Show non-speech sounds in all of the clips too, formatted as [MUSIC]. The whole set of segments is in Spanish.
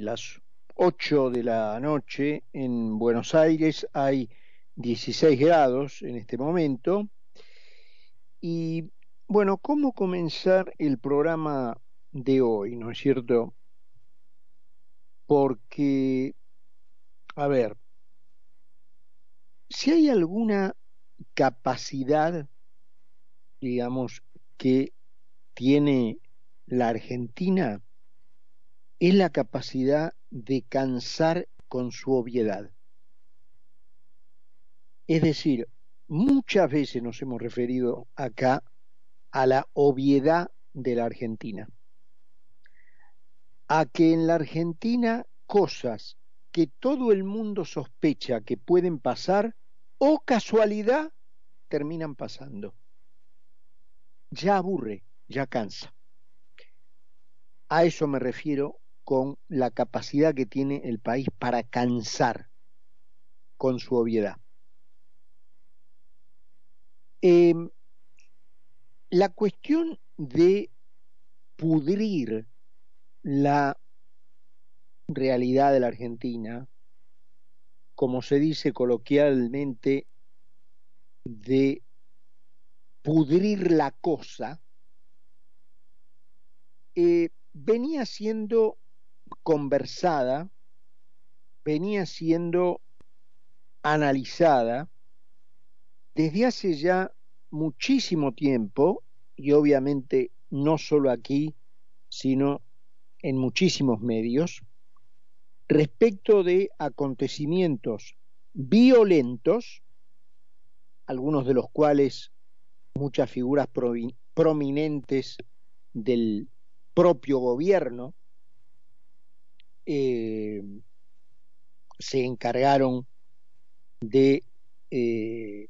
las 8 de la noche en Buenos Aires hay 16 grados en este momento. Y bueno, ¿cómo comenzar el programa de hoy? ¿No es cierto? Porque, a ver, si hay alguna capacidad, digamos, que tiene la Argentina, es la capacidad de cansar con su obviedad. Es decir, muchas veces nos hemos referido acá a la obviedad de la Argentina, a que en la Argentina cosas que todo el mundo sospecha que pueden pasar o casualidad terminan pasando. Ya aburre, ya cansa. A eso me refiero con la capacidad que tiene el país para cansar con su obviedad. Eh, la cuestión de pudrir la realidad de la Argentina, como se dice coloquialmente, de pudrir la cosa, eh, venía siendo conversada, venía siendo analizada desde hace ya muchísimo tiempo, y obviamente no solo aquí, sino en muchísimos medios, respecto de acontecimientos violentos, algunos de los cuales muchas figuras prominentes del propio gobierno eh, se encargaron de eh,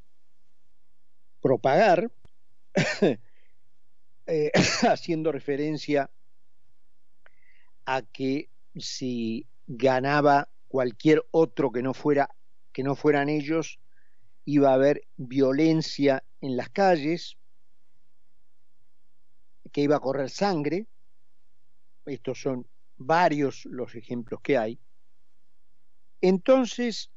propagar, [LAUGHS] eh, [LAUGHS] haciendo referencia a que si ganaba cualquier otro que no fuera que no fueran ellos, iba a haber violencia en las calles, que iba a correr sangre. Estos son varios los ejemplos que hay. Entonces,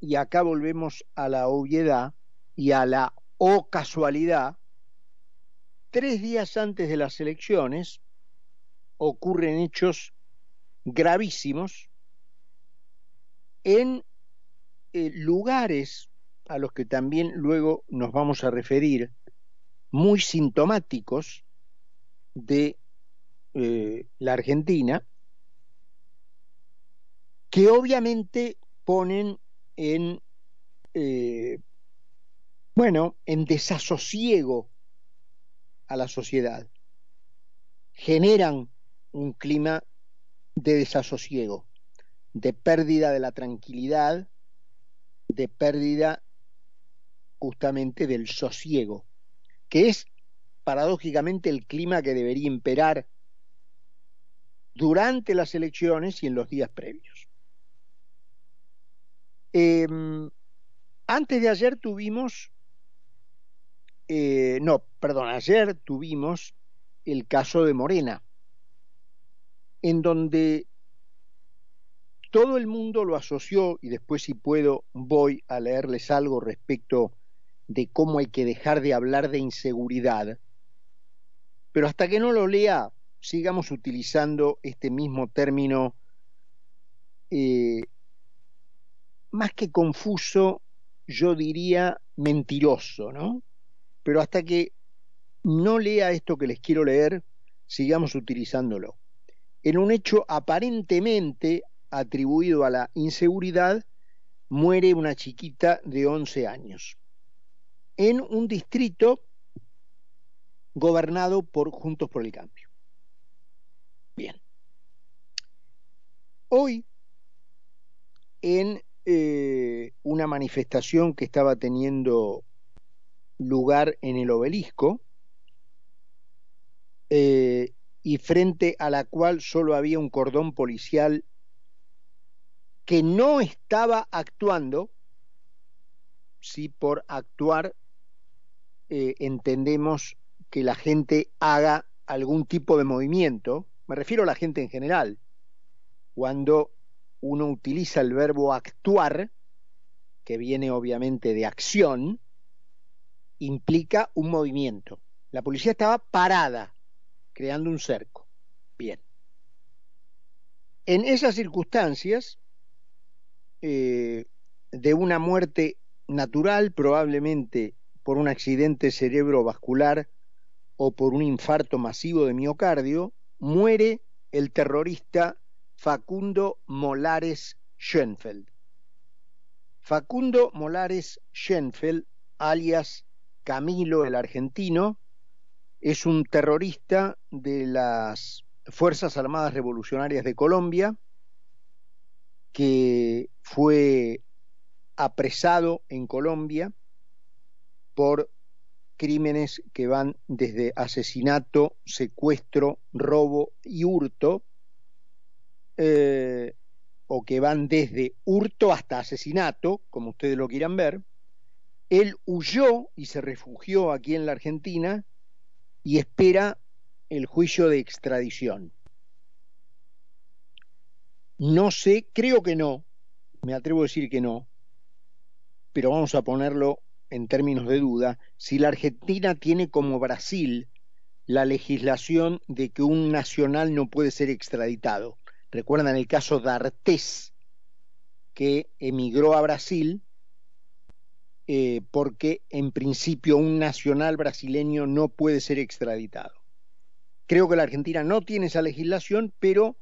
y acá volvemos a la obviedad y a la o casualidad, tres días antes de las elecciones ocurren hechos gravísimos en eh, lugares a los que también luego nos vamos a referir, muy sintomáticos de eh, la Argentina, que obviamente ponen en, eh, bueno, en desasosiego a la sociedad, generan un clima de desasosiego, de pérdida de la tranquilidad, de pérdida justamente del sosiego, que es paradójicamente el clima que debería imperar durante las elecciones y en los días previos. Em, antes de ayer tuvimos, eh, no, perdón, ayer tuvimos el caso de Morena, en donde todo el mundo lo asoció, y después si puedo voy a leerles algo respecto de cómo hay que dejar de hablar de inseguridad, pero hasta que no lo lea sigamos utilizando este mismo término eh, más que confuso, yo diría mentiroso, ¿no? Pero hasta que no lea esto que les quiero leer, sigamos utilizándolo. En un hecho aparentemente atribuido a la inseguridad, muere una chiquita de 11 años en un distrito gobernado por Juntos por el Cambio. Bien. Hoy, en eh, una manifestación que estaba teniendo lugar en el obelisco, eh, y frente a la cual solo había un cordón policial que no estaba actuando, si por actuar eh, entendemos que la gente haga algún tipo de movimiento, me refiero a la gente en general, cuando uno utiliza el verbo actuar, que viene obviamente de acción, implica un movimiento. La policía estaba parada, creando un cerco. Bien. En esas circunstancias, eh, de una muerte natural, probablemente por un accidente cerebrovascular o por un infarto masivo de miocardio, muere el terrorista Facundo Molares Schoenfeld. Facundo Molares Schoenfeld, alias Camilo el argentino, es un terrorista de las Fuerzas Armadas Revolucionarias de Colombia, que fue apresado en Colombia por crímenes que van desde asesinato, secuestro, robo y hurto, eh, o que van desde hurto hasta asesinato, como ustedes lo quieran ver. Él huyó y se refugió aquí en la Argentina y espera el juicio de extradición. No sé, creo que no, me atrevo a decir que no, pero vamos a ponerlo en términos de duda, si la Argentina tiene como Brasil la legislación de que un nacional no puede ser extraditado. Recuerdan el caso de Artés, que emigró a Brasil eh, porque en principio un nacional brasileño no puede ser extraditado. Creo que la Argentina no tiene esa legislación, pero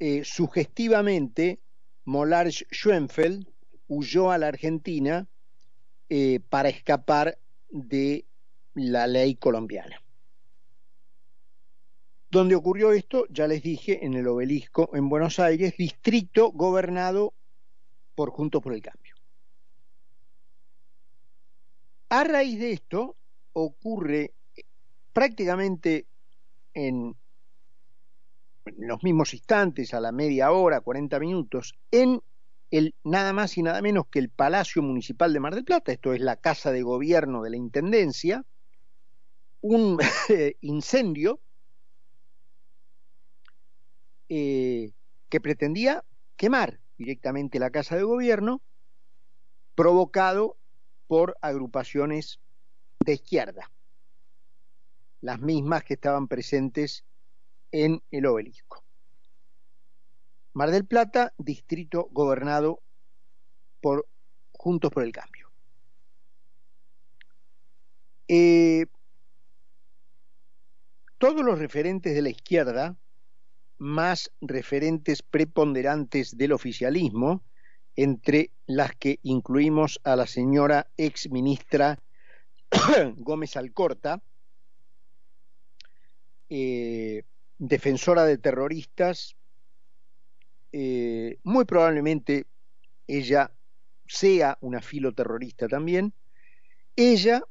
eh, sugestivamente Molars Schoenfeld huyó a la Argentina eh, para escapar de la ley colombiana. Donde ocurrió esto, ya les dije, en el obelisco en Buenos Aires, distrito gobernado por Juntos por el Cambio. A raíz de esto ocurre prácticamente en, los mismos instantes, a la media hora, 40 minutos, en el nada más y nada menos que el Palacio Municipal de Mar del Plata, esto es la casa de gobierno de la Intendencia, un [LAUGHS] incendio eh, que pretendía quemar directamente la casa de gobierno, provocado por agrupaciones de izquierda las mismas que estaban presentes en el obelisco. Mar del Plata, distrito gobernado por Juntos por el Cambio. Eh, todos los referentes de la izquierda, más referentes preponderantes del oficialismo, entre las que incluimos a la señora ex ministra [COUGHS] Gómez Alcorta, eh, defensora de terroristas, eh, muy probablemente ella sea una filoterrorista también, ella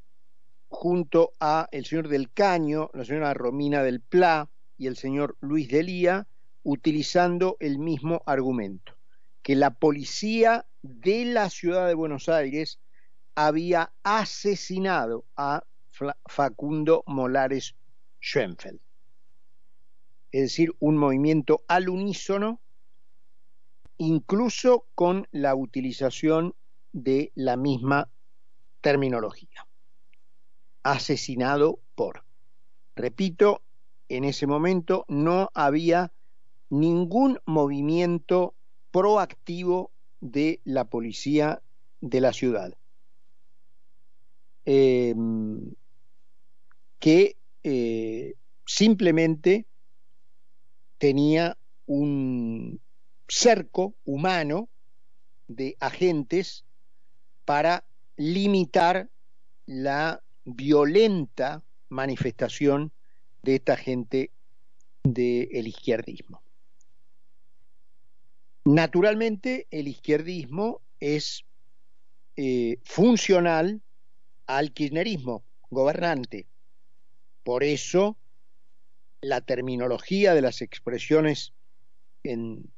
junto a el señor del Caño, la señora Romina del Pla y el señor Luis Delía, utilizando el mismo argumento, que la policía de la ciudad de Buenos Aires había asesinado a Facundo Molares Schoenfeld es decir, un movimiento al unísono, incluso con la utilización de la misma terminología. Asesinado por. Repito, en ese momento no había ningún movimiento proactivo de la policía de la ciudad. Em, que eh, simplemente tenía un cerco humano de agentes para limitar la violenta manifestación de esta gente del izquierdismo. Naturalmente, el izquierdismo es eh, funcional al kirchnerismo gobernante. Por eso la terminología de las expresiones en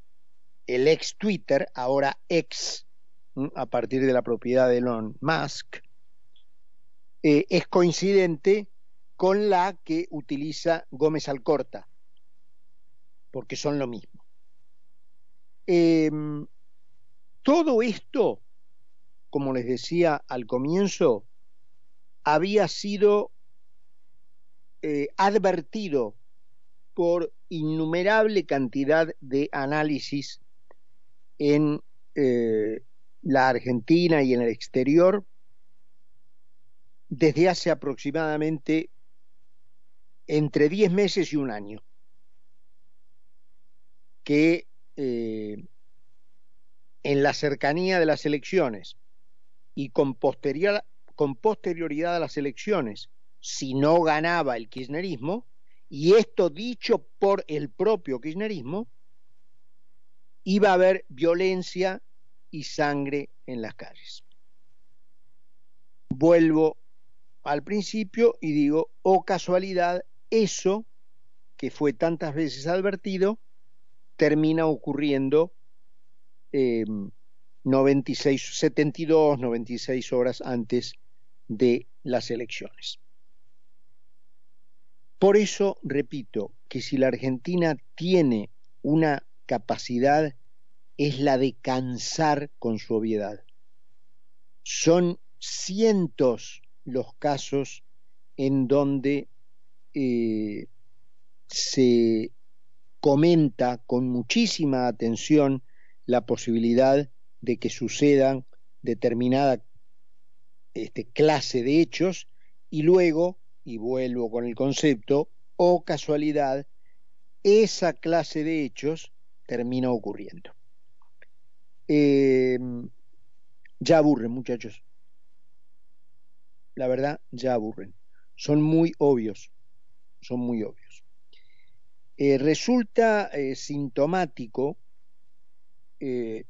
el ex Twitter, ahora ex, a partir de la propiedad de Elon Musk, eh, es coincidente con la que utiliza Gómez Alcorta, porque son lo mismo. todo esto, como les decía al comienzo, había sido eh, advertido por innumerable cantidad de análisis en eh, la Argentina y en el exterior desde hace aproximadamente entre 10 meses y un año, que eh, en la cercanía de las elecciones y con, con posterioridad a las elecciones, si no ganaba el kirchnerismo, y esto dicho por el propio kirchnerismo, iba a haber violencia y sangre en las calles. Vuelvo al principio y digo, oh casualidad, eso que fue tantas veces advertido, termina ocurriendo eh, 96, 72, 96 horas antes de las elecciones. Por eso repito que si la Argentina tiene una capacidad es la de cansar con su obviedad. Son cientos los casos en donde eh, se comenta con muchísima atención la posibilidad de que sucedan determinada este, clase de hechos y luego y vuelvo con el concepto, o casualidad, esa clase de hechos termina ocurriendo. Eh, ya aburren, muchachos. La verdad, ya aburren. Son muy obvios. Son muy obvios. Eh, resulta eh, sintomático,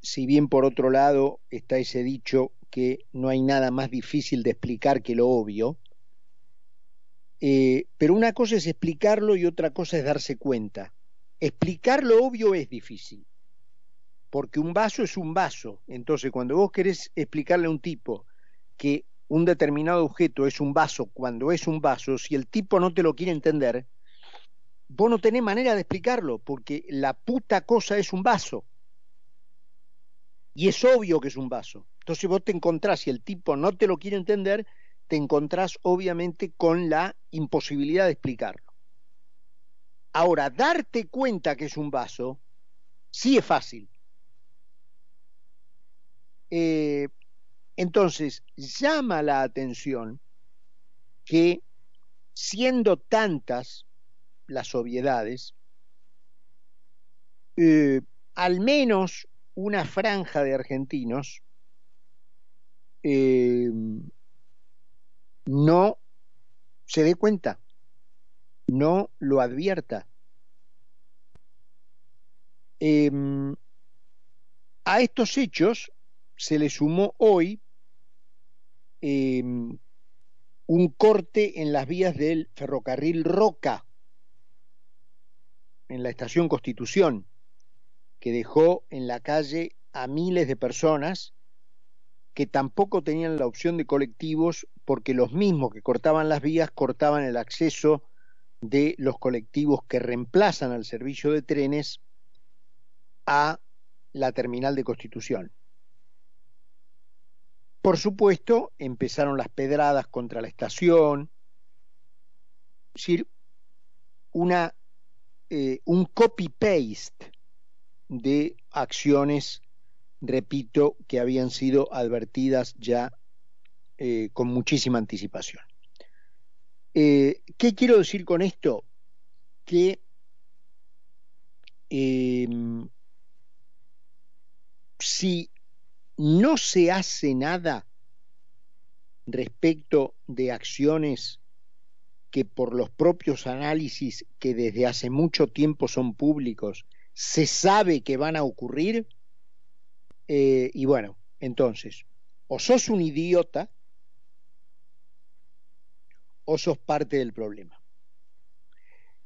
si bien por otro lado está ese dicho que no hay nada más difícil de explicar que lo obvio, eh, pero una cosa es explicarlo y otra cosa es darse cuenta. Explicar lo obvio es difícil, porque un vaso es un vaso. Entonces, cuando vos querés explicarle a un tipo que un determinado objeto es un vaso cuando es un vaso, si el tipo no te lo quiere entender, vos no tenés manera de explicarlo, porque la puta cosa es un vaso. Y es obvio que es un vaso. Entonces vos te encontrás, y el tipo no te lo quiere entender, te encontrás obviamente con la imposibilidad de explicarlo. Ahora, darte cuenta que es un vaso, sí es fácil. Eh, entonces, llama la atención que siendo tantas las obviedades, eh, al menos una franja de argentinos eh, no se dé cuenta, no lo advierta. Em, a estos hechos se le sumó hoy em, un corte en las vías del ferrocarril Roca, en la estación Constitución, que dejó en la calle a miles de personas que tampoco tenían la opción de colectivos porque los mismos que cortaban las vías cortaban el acceso de los colectivos que reemplazan al servicio de trenes a la terminal de Constitución. Por supuesto, empezaron las pedradas contra la estación, es decir, una, eh, un copy-paste de acciones repito, que habían sido advertidas ya eh, con muchísima anticipación. Eh, ¿Qué quiero decir con esto? Que em, si no se hace nada respecto de acciones que por los propios análisis que desde hace mucho tiempo son públicos se sabe que van a ocurrir, eh, y bueno, entonces, o sos un idiota o sos parte del problema.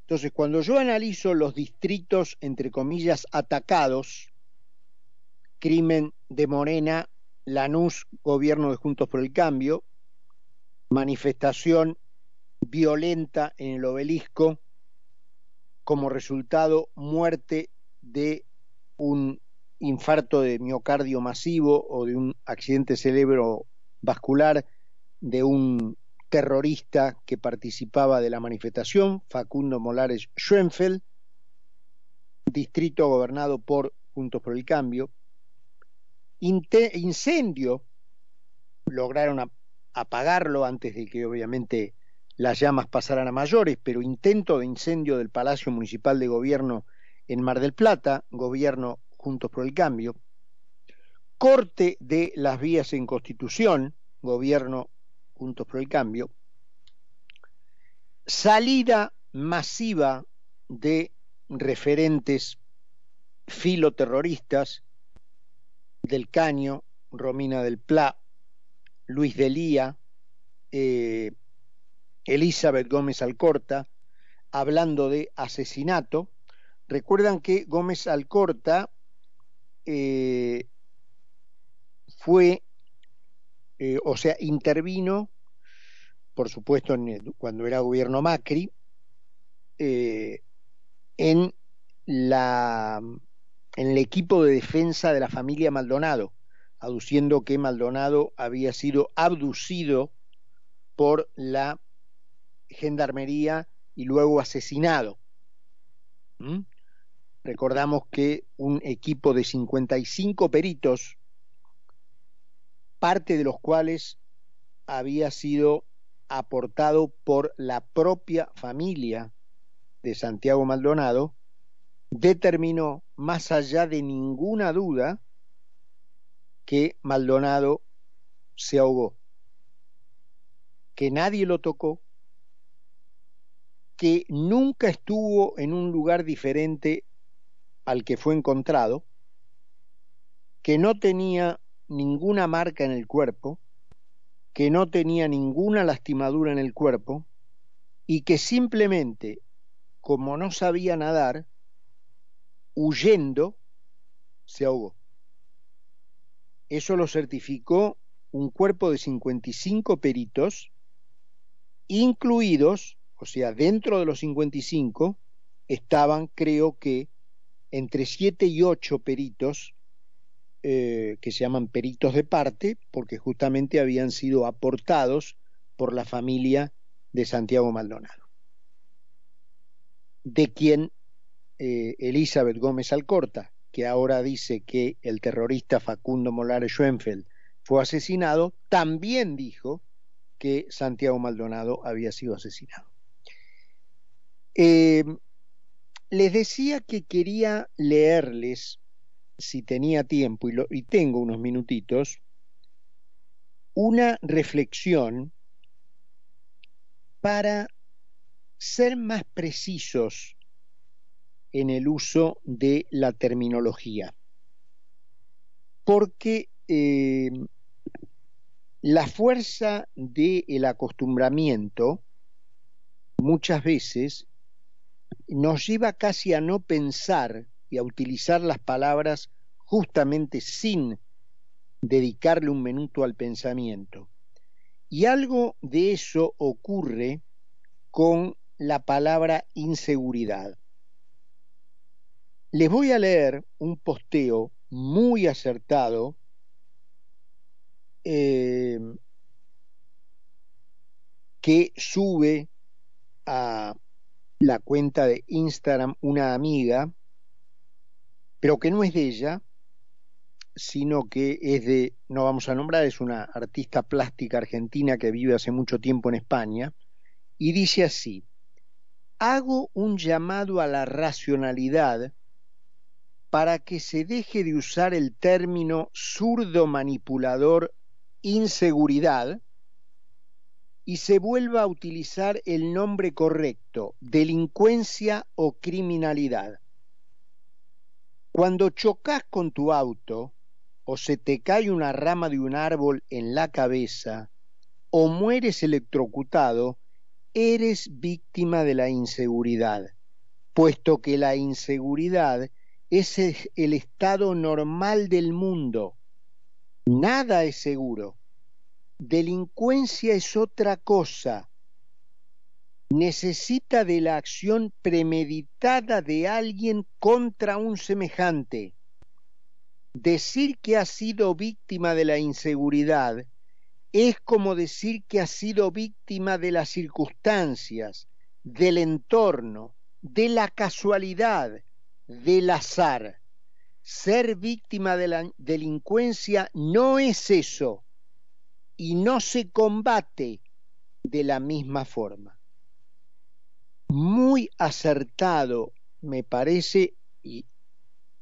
Entonces, cuando yo analizo los distritos, entre comillas, atacados, crimen de Morena, Lanús, gobierno de Juntos por el Cambio, manifestación violenta en el obelisco, como resultado muerte de un infarto de miocardio masivo o de un accidente cerebrovascular de un terrorista que participaba de la manifestación, Facundo Molares Schoenfeld, distrito gobernado por Juntos por el Cambio. Incendio, lograron apagarlo antes de que obviamente las llamas pasaran a mayores, pero intento de incendio del Palacio Municipal de Gobierno en Mar del Plata, gobierno Juntos por el Cambio, corte de las vías en Constitución, gobierno Juntos por el Cambio, salida masiva de referentes filoterroristas del Caño, Romina del Pla, Luis Delía, eh, Elizabeth Gómez Alcorta, hablando de asesinato. Recuerdan que Gómez Alcorta eh, fue, eh, o sea, intervino, por supuesto, cuando era gobierno Macri, eh, en, la, en el equipo de defensa de la familia Maldonado, aduciendo que Maldonado había sido abducido por la gendarmería y luego asesinado. ¿Mm? Recordamos que un equipo de 55 peritos, parte de los cuales había sido aportado por la propia familia de Santiago Maldonado, determinó, más allá de ninguna duda, que Maldonado se ahogó, que nadie lo tocó, que nunca estuvo en un lugar diferente al que fue encontrado, que no tenía ninguna marca en el cuerpo, que no tenía ninguna lastimadura en el cuerpo y que simplemente, como no sabía nadar, huyendo, se ahogó. Eso lo certificó un cuerpo de 55 peritos, incluidos, o sea, dentro de los 55, estaban, creo que, entre siete y ocho peritos eh, que se llaman peritos de parte, porque justamente habían sido aportados por la familia de Santiago Maldonado, de quien eh, Elizabeth Gómez Alcorta, que ahora dice que el terrorista Facundo Molares Schoenfeld fue asesinado, también dijo que Santiago Maldonado había sido asesinado. Eh, les decía que quería leerles, si tenía tiempo, y, tengo unos minutitos, una reflexión para ser más precisos en el uso de la terminología. Porque eh, la fuerza del acostumbramiento muchas veces nos lleva casi a no pensar y a utilizar las palabras justamente sin dedicarle un minuto al pensamiento. Y algo de eso ocurre con la palabra inseguridad. Les voy a leer un posteo muy acertado eh, que sube a la cuenta de Instagram una amiga, pero que no es de ella, sino que es de, no vamos a nombrar, es una artista plástica argentina que vive hace mucho tiempo en España, y dice así, hago un llamado a la racionalidad para que se deje de usar el término zurdo manipulador inseguridad y se vuelva a utilizar el nombre correcto, delincuencia o criminalidad. Cuando chocas con tu auto o se te cae una rama de un árbol en la cabeza o mueres electrocutado, eres víctima de la inseguridad, puesto que la inseguridad es el estado normal del mundo. Nada es seguro Delincuencia es otra cosa. Necesita de la acción premeditada de alguien contra un semejante. decir que ha sido víctima de la inseguridad es como decir que ha sido víctima de las circunstancias, del entorno, de la casualidad, del azar. Ser víctima de la delincuencia no es eso y no se combate de la misma forma. Muy acertado me parece y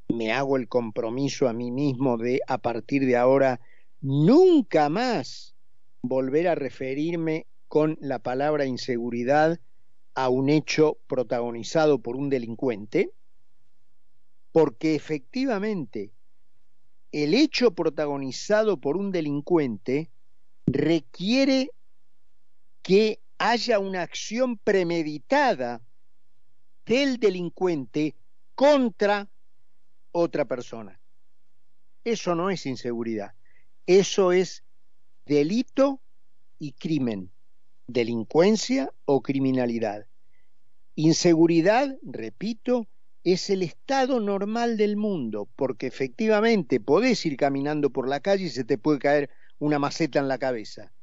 me hago el compromiso a mí mismo de a partir de ahora nunca más volver a referirme con la palabra inseguridad a un hecho protagonizado por un delincuente, porque efectivamente el hecho protagonizado por un delincuente requiere que haya una acción premeditada del delincuente contra otra persona. Eso no es inseguridad, eso es delito y crimen, delincuencia o criminalidad. Inseguridad, repito, es el estado normal del mundo, porque efectivamente podés ir caminando por la calle y se te puede caer una maceta en la cabeza,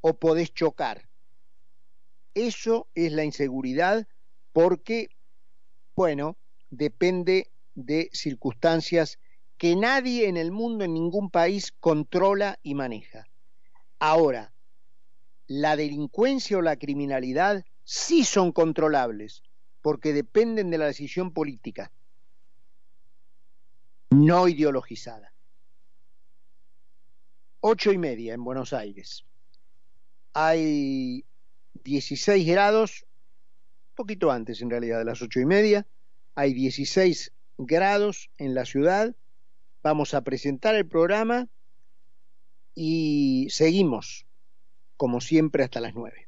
o podés chocar. Eso es la inseguridad porque, bueno, depende de circunstancias que nadie en el mundo, en ningún país, controla y maneja. Ahora, la delincuencia o la criminalidad sí son controlables, porque dependen de la decisión política, no ideologizada. Ocho y media en Buenos Aires. Hay 16 grados, poquito antes en realidad de las ocho y media, hay 16 grados en la ciudad. Vamos a presentar el programa y seguimos, como siempre, hasta las nueve.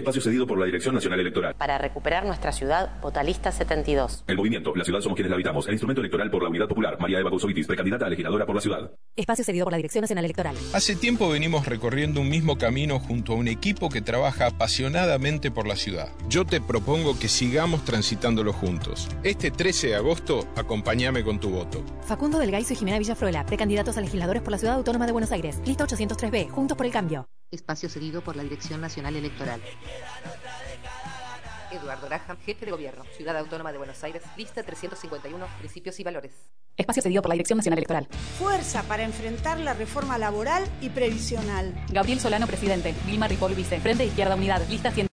Espacio cedido por la Dirección Nacional Electoral. Para recuperar nuestra ciudad, Votalista 72. El movimiento, la ciudad somos quienes la habitamos. El instrumento electoral por la Unidad Popular. María Eva Cousovitis, precandidata a legisladora por la ciudad. Espacio cedido por la Dirección Nacional Electoral. Hace tiempo venimos recorriendo un mismo camino junto a un equipo que trabaja apasionadamente por la ciudad. Yo te propongo que sigamos transitándolo juntos. Este 13 de agosto, acompáñame con tu voto. Facundo Delgaizo y Jimena Villafruela, precandidatos a legisladores por la Ciudad Autónoma de Buenos Aires. Lista 803B, Juntos por el Cambio. Espacio cedido por la Dirección Nacional Electoral. Eduardo Graham, jefe de gobierno, Ciudad Autónoma de Buenos Aires, lista 351, principios y valores. Espacio cedido por la Dirección Nacional Electoral. Fuerza para enfrentar la reforma laboral y previsional. Gabriel Solano, presidente. Vilma Ripoll, vice. Frente Izquierda Unidad, lista 100.